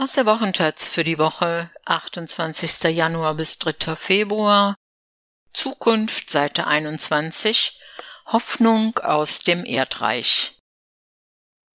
Aus der Wochentaz für die Woche 28. Januar bis 3. Februar Zukunft Seite 21 Hoffnung aus dem Erdreich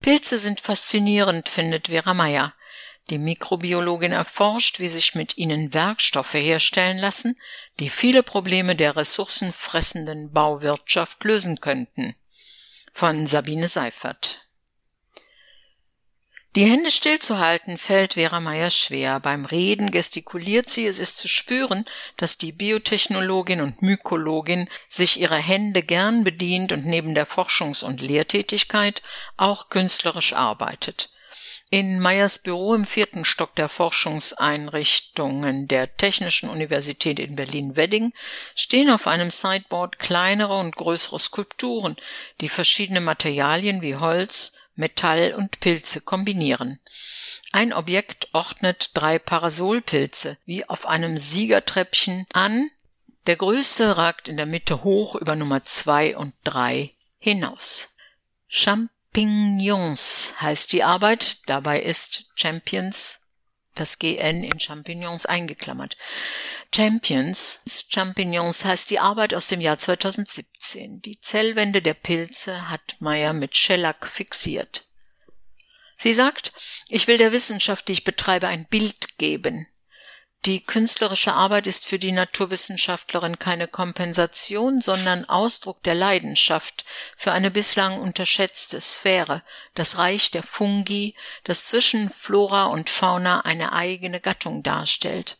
Pilze sind faszinierend, findet Vera Meyer. Die Mikrobiologin erforscht, wie sich mit ihnen Werkstoffe herstellen lassen, die viele Probleme der ressourcenfressenden Bauwirtschaft lösen könnten. Von Sabine Seifert die Hände stillzuhalten fällt Vera Meyer schwer. Beim Reden gestikuliert sie, es ist zu spüren, dass die Biotechnologin und Mykologin sich ihrer Hände gern bedient und neben der Forschungs- und Lehrtätigkeit auch künstlerisch arbeitet. In Meyers Büro im vierten Stock der Forschungseinrichtungen der Technischen Universität in Berlin-Wedding stehen auf einem Sideboard kleinere und größere Skulpturen, die verschiedene Materialien wie Holz, Metall und Pilze kombinieren. Ein Objekt ordnet drei Parasolpilze wie auf einem Siegertreppchen an. Der größte ragt in der Mitte hoch über Nummer zwei und drei hinaus. Champignons heißt die Arbeit, dabei ist Champions das GN in Champignons eingeklammert. Champions Champignons heißt die Arbeit aus dem Jahr 2017. Die Zellwände der Pilze hat Meyer mit Shellac fixiert. Sie sagt, ich will der Wissenschaft, die ich betreibe, ein Bild geben. Die künstlerische Arbeit ist für die Naturwissenschaftlerin keine Kompensation, sondern Ausdruck der Leidenschaft für eine bislang unterschätzte Sphäre, das Reich der Fungi, das zwischen Flora und Fauna eine eigene Gattung darstellt.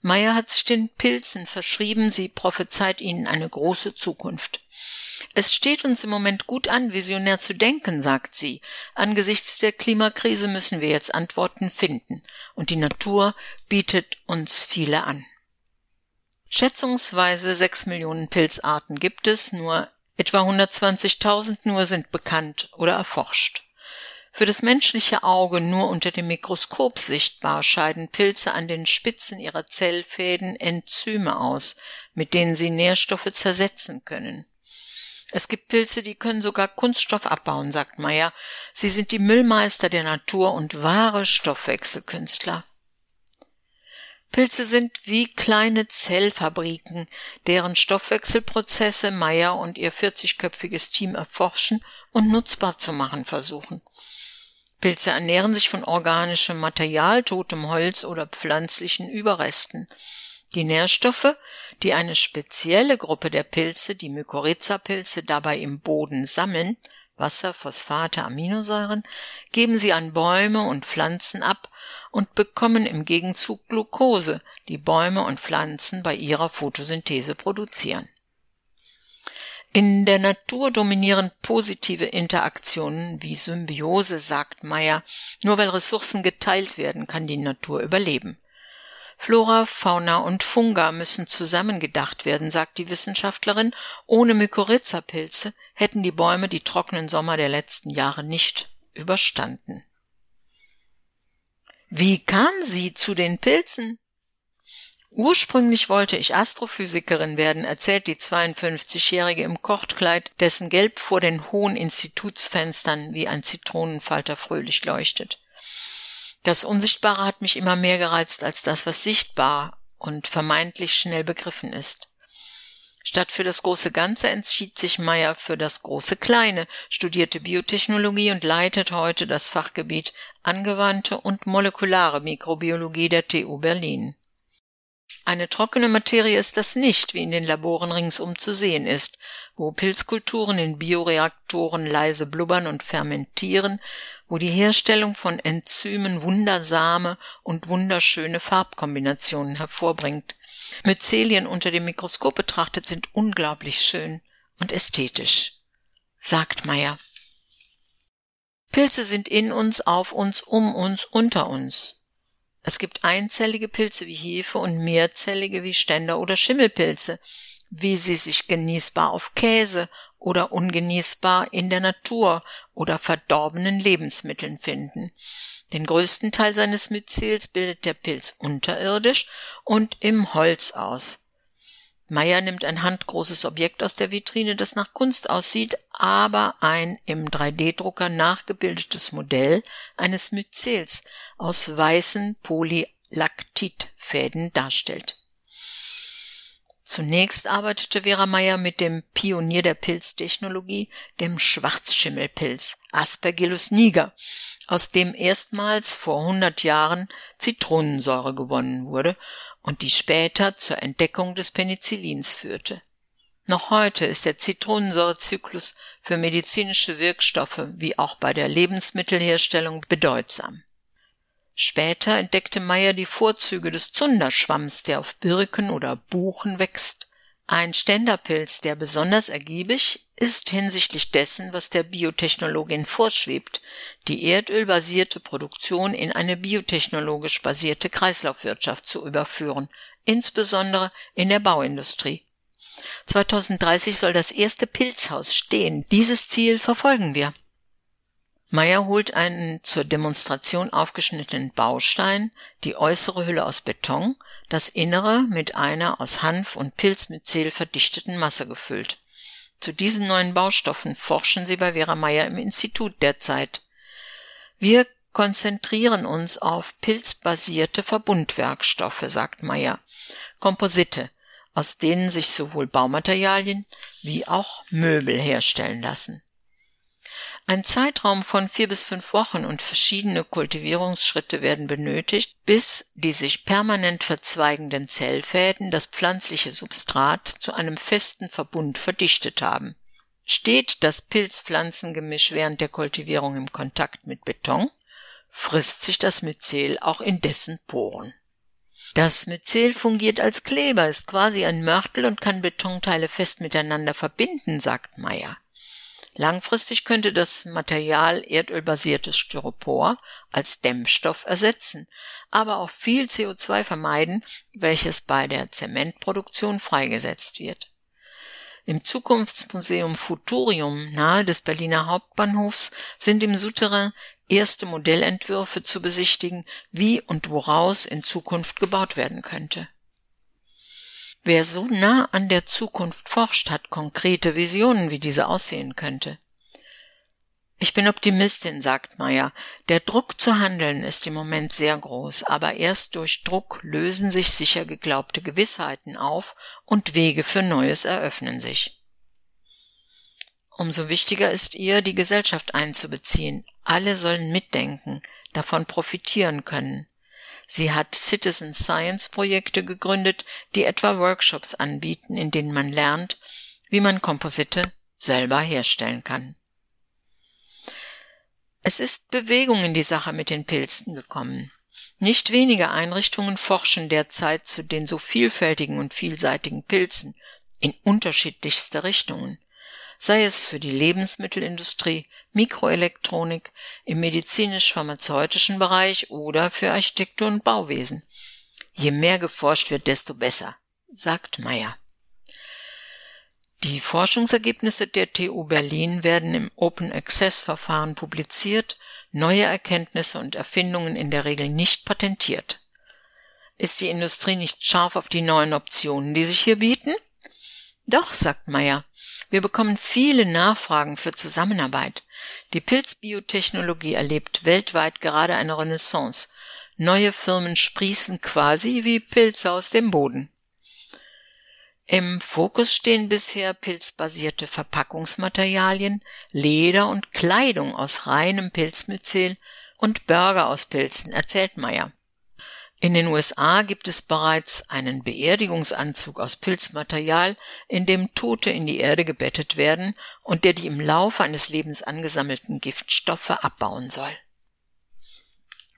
Meyer hat sich den Pilzen verschrieben, sie prophezeit ihnen eine große Zukunft. Es steht uns im Moment gut an, visionär zu denken, sagt sie. Angesichts der Klimakrise müssen wir jetzt Antworten finden, und die Natur bietet uns viele an. Schätzungsweise sechs Millionen Pilzarten gibt es, nur etwa 120.000 nur sind bekannt oder erforscht. Für das menschliche Auge nur unter dem Mikroskop sichtbar scheiden Pilze an den Spitzen ihrer Zellfäden Enzyme aus, mit denen sie Nährstoffe zersetzen können. Es gibt Pilze, die können sogar Kunststoff abbauen, sagt Meyer. Sie sind die Müllmeister der Natur und wahre Stoffwechselkünstler. Pilze sind wie kleine Zellfabriken, deren Stoffwechselprozesse Meyer und ihr 40-köpfiges Team erforschen und nutzbar zu machen versuchen. Pilze ernähren sich von organischem Material, totem Holz oder pflanzlichen Überresten. Die Nährstoffe, die eine spezielle Gruppe der Pilze, die Mykorrhiza-Pilze, dabei im Boden sammeln, Wasser, Phosphate, Aminosäuren, geben sie an Bäume und Pflanzen ab und bekommen im Gegenzug Glucose, die Bäume und Pflanzen bei ihrer Photosynthese produzieren. In der Natur dominieren positive Interaktionen wie Symbiose, sagt Meyer. Nur weil Ressourcen geteilt werden, kann die Natur überleben. Flora, Fauna und Funga müssen zusammengedacht werden, sagt die Wissenschaftlerin. Ohne Mykorrhiza-Pilze hätten die Bäume die trockenen Sommer der letzten Jahre nicht überstanden. Wie kam sie zu den Pilzen? Ursprünglich wollte ich Astrophysikerin werden, erzählt die 52-Jährige im Kochtkleid, dessen Gelb vor den hohen Institutsfenstern wie ein Zitronenfalter fröhlich leuchtet. Das Unsichtbare hat mich immer mehr gereizt als das, was sichtbar und vermeintlich schnell begriffen ist. Statt für das große Ganze entschied sich Meyer für das große Kleine, studierte Biotechnologie und leitet heute das Fachgebiet angewandte und molekulare Mikrobiologie der TU Berlin. Eine trockene Materie ist das nicht, wie in den Laboren ringsum zu sehen ist, wo Pilzkulturen in Bioreaktoren leise blubbern und fermentieren, wo die Herstellung von Enzymen wundersame und wunderschöne Farbkombinationen hervorbringt. Myzelien unter dem Mikroskop betrachtet sind unglaublich schön und ästhetisch, sagt Meyer. Pilze sind in uns, auf uns, um uns, unter uns. Es gibt einzellige Pilze wie Hefe und mehrzellige wie Ständer oder Schimmelpilze, wie sie sich genießbar auf Käse oder ungenießbar in der Natur oder verdorbenen Lebensmitteln finden. Den größten Teil seines Myzels bildet der Pilz unterirdisch und im Holz aus. Meyer nimmt ein handgroßes Objekt aus der Vitrine, das nach Kunst aussieht, aber ein im 3D-Drucker nachgebildetes Modell eines Myzels aus weißen Polylaktitfäden darstellt. Zunächst arbeitete Vera Meyer mit dem Pionier der Pilztechnologie, dem Schwarzschimmelpilz Aspergillus niger, aus dem erstmals vor 100 Jahren Zitronensäure gewonnen wurde und die später zur Entdeckung des Penicillins führte. Noch heute ist der Zitronensäurezyklus für medizinische Wirkstoffe wie auch bei der Lebensmittelherstellung bedeutsam. Später entdeckte Meyer die Vorzüge des Zunderschwamms, der auf Birken oder Buchen wächst. Ein Ständerpilz, der besonders ergiebig ist hinsichtlich dessen, was der Biotechnologin vorschwebt, die erdölbasierte Produktion in eine biotechnologisch basierte Kreislaufwirtschaft zu überführen, insbesondere in der Bauindustrie. 2030 soll das erste Pilzhaus stehen. Dieses Ziel verfolgen wir. Meyer holt einen zur Demonstration aufgeschnittenen Baustein, die äußere Hülle aus Beton, das Innere mit einer aus Hanf und Pilzmyzel verdichteten Masse gefüllt. Zu diesen neuen Baustoffen forschen sie bei Vera Meyer im Institut derzeit. Wir konzentrieren uns auf pilzbasierte Verbundwerkstoffe, sagt Meyer. Komposite, aus denen sich sowohl Baumaterialien wie auch Möbel herstellen lassen. Ein Zeitraum von vier bis fünf Wochen und verschiedene Kultivierungsschritte werden benötigt, bis die sich permanent verzweigenden Zellfäden das pflanzliche Substrat zu einem festen Verbund verdichtet haben. Steht das Pilzpflanzengemisch während der Kultivierung im Kontakt mit Beton, frisst sich das Myzel auch in dessen Poren. Das Myzel fungiert als Kleber, ist quasi ein Mörtel und kann Betonteile fest miteinander verbinden, sagt Meyer. Langfristig könnte das Material erdölbasiertes Styropor als Dämmstoff ersetzen, aber auch viel CO2 vermeiden, welches bei der Zementproduktion freigesetzt wird. Im Zukunftsmuseum Futurium nahe des Berliner Hauptbahnhofs sind im Souterrain erste Modellentwürfe zu besichtigen, wie und woraus in Zukunft gebaut werden könnte. Wer so nah an der Zukunft forscht, hat konkrete Visionen, wie diese aussehen könnte. Ich bin Optimistin, sagt Meyer. Der Druck zu handeln ist im Moment sehr groß, aber erst durch Druck lösen sich sicher geglaubte Gewissheiten auf und Wege für Neues eröffnen sich. Umso wichtiger ist ihr, die Gesellschaft einzubeziehen. Alle sollen mitdenken, davon profitieren können. Sie hat Citizen Science Projekte gegründet, die etwa Workshops anbieten, in denen man lernt, wie man Komposite selber herstellen kann. Es ist Bewegung in die Sache mit den Pilzen gekommen. Nicht wenige Einrichtungen forschen derzeit zu den so vielfältigen und vielseitigen Pilzen in unterschiedlichste Richtungen sei es für die Lebensmittelindustrie, Mikroelektronik, im medizinisch-pharmazeutischen Bereich oder für Architektur und Bauwesen. Je mehr geforscht wird, desto besser, sagt Meyer. Die Forschungsergebnisse der TU Berlin werden im Open Access Verfahren publiziert, neue Erkenntnisse und Erfindungen in der Regel nicht patentiert. Ist die Industrie nicht scharf auf die neuen Optionen, die sich hier bieten? Doch, sagt Meyer, wir bekommen viele Nachfragen für Zusammenarbeit. Die Pilzbiotechnologie erlebt weltweit gerade eine Renaissance. Neue Firmen sprießen quasi wie Pilze aus dem Boden. Im Fokus stehen bisher pilzbasierte Verpackungsmaterialien, Leder und Kleidung aus reinem Pilzmyzel und Burger aus Pilzen, erzählt Meyer. In den USA gibt es bereits einen Beerdigungsanzug aus Pilzmaterial, in dem Tote in die Erde gebettet werden und der die im Laufe eines Lebens angesammelten Giftstoffe abbauen soll.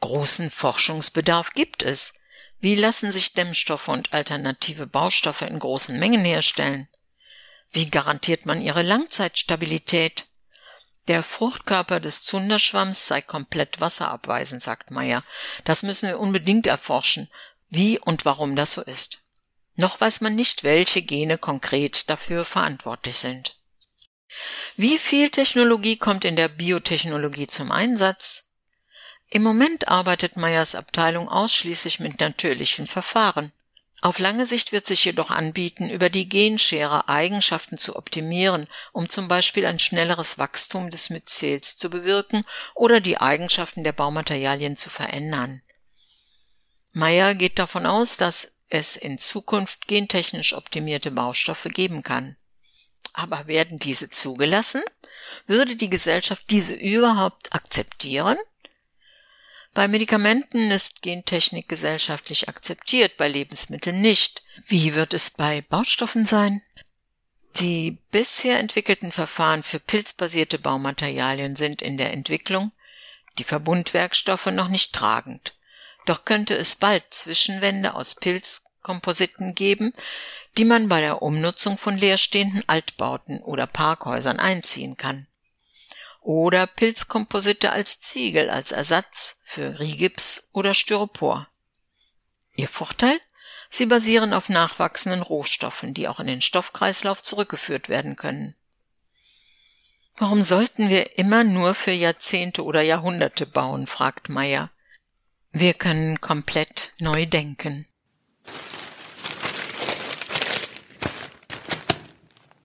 Großen Forschungsbedarf gibt es. Wie lassen sich Dämmstoffe und alternative Baustoffe in großen Mengen herstellen? Wie garantiert man ihre Langzeitstabilität? Der Fruchtkörper des Zunderschwamms sei komplett wasserabweisend, sagt Meyer. Das müssen wir unbedingt erforschen, wie und warum das so ist. Noch weiß man nicht, welche Gene konkret dafür verantwortlich sind. Wie viel Technologie kommt in der Biotechnologie zum Einsatz? Im Moment arbeitet Meyers Abteilung ausschließlich mit natürlichen Verfahren. Auf lange Sicht wird sich jedoch anbieten, über die Genschere Eigenschaften zu optimieren, um zum Beispiel ein schnelleres Wachstum des Myzels zu bewirken oder die Eigenschaften der Baumaterialien zu verändern. Meyer geht davon aus, dass es in Zukunft gentechnisch optimierte Baustoffe geben kann. Aber werden diese zugelassen? Würde die Gesellschaft diese überhaupt akzeptieren? Bei Medikamenten ist Gentechnik gesellschaftlich akzeptiert, bei Lebensmitteln nicht. Wie wird es bei Baustoffen sein? Die bisher entwickelten Verfahren für pilzbasierte Baumaterialien sind in der Entwicklung, die Verbundwerkstoffe noch nicht tragend. Doch könnte es bald Zwischenwände aus Pilzkompositen geben, die man bei der Umnutzung von leerstehenden Altbauten oder Parkhäusern einziehen kann oder Pilzkomposite als Ziegel als Ersatz für Rigips oder Styropor. Ihr Vorteil? Sie basieren auf nachwachsenden Rohstoffen, die auch in den Stoffkreislauf zurückgeführt werden können. Warum sollten wir immer nur für Jahrzehnte oder Jahrhunderte bauen? fragt Meyer. Wir können komplett neu denken.